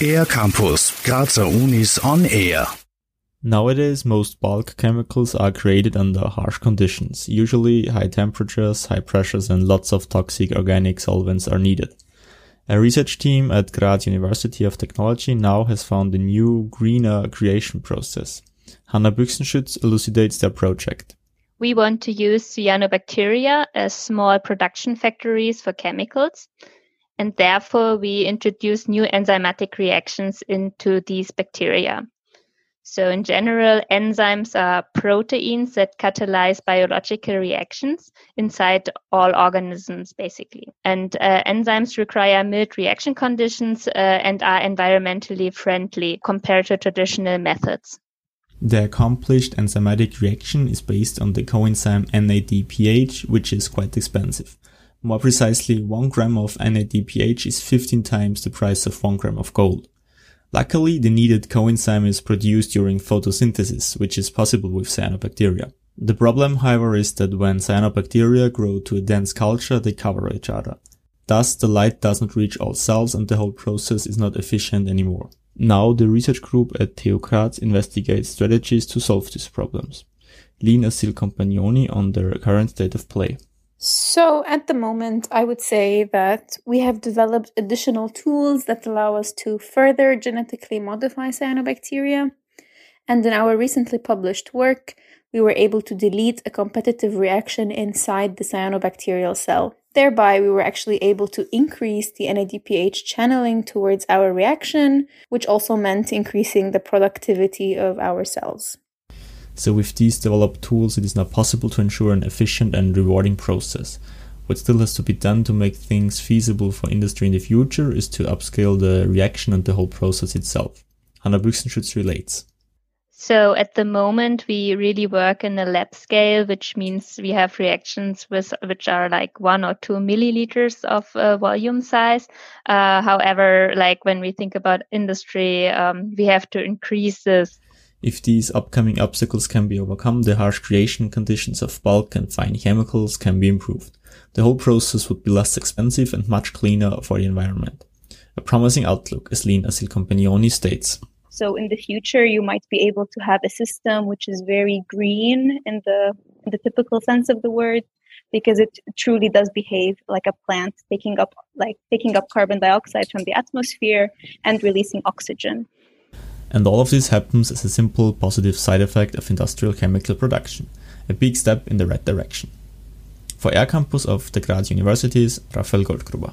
Air Campus, Grazer Unis on Air. Nowadays, most bulk chemicals are created under harsh conditions. Usually, high temperatures, high pressures, and lots of toxic organic solvents are needed. A research team at Graz University of Technology now has found a new, greener creation process. Hanna Büchsenschütz elucidates their project. We want to use cyanobacteria as small production factories for chemicals and therefore we introduce new enzymatic reactions into these bacteria. So in general, enzymes are proteins that catalyze biological reactions inside all organisms, basically. And uh, enzymes require mild reaction conditions uh, and are environmentally friendly compared to traditional methods. The accomplished enzymatic reaction is based on the coenzyme NADPH, which is quite expensive. More precisely, 1 gram of NADPH is 15 times the price of 1 gram of gold. Luckily, the needed coenzyme is produced during photosynthesis, which is possible with cyanobacteria. The problem, however, is that when cyanobacteria grow to a dense culture, they cover each other. Thus, the light does not reach all cells and the whole process is not efficient anymore. Now, the research group at TU investigates strategies to solve these problems. Lina Silcompagnoni on their current state of play. So, at the moment, I would say that we have developed additional tools that allow us to further genetically modify cyanobacteria. And in our recently published work, we were able to delete a competitive reaction inside the cyanobacterial cell. Thereby, we were actually able to increase the NADPH channeling towards our reaction, which also meant increasing the productivity of our cells. So with these developed tools, it is now possible to ensure an efficient and rewarding process. What still has to be done to make things feasible for industry in the future is to upscale the reaction and the whole process itself. Hanna Büchsenschütz relates. So at the moment, we really work in a lab scale, which means we have reactions with which are like one or two milliliters of uh, volume size. Uh, however, like when we think about industry, um, we have to increase this if these upcoming obstacles can be overcome, the harsh creation conditions of bulk and fine chemicals can be improved. The whole process would be less expensive and much cleaner for the environment. A promising outlook, as Lina Silcompagnoni states. So in the future, you might be able to have a system which is very green in the, in the typical sense of the word, because it truly does behave like a plant, taking up like taking up carbon dioxide from the atmosphere and releasing oxygen. And all of this happens as a simple positive side effect of industrial chemical production, a big step in the right direction. For Air Campus of the Graz Universities, Raphael Goldgruber.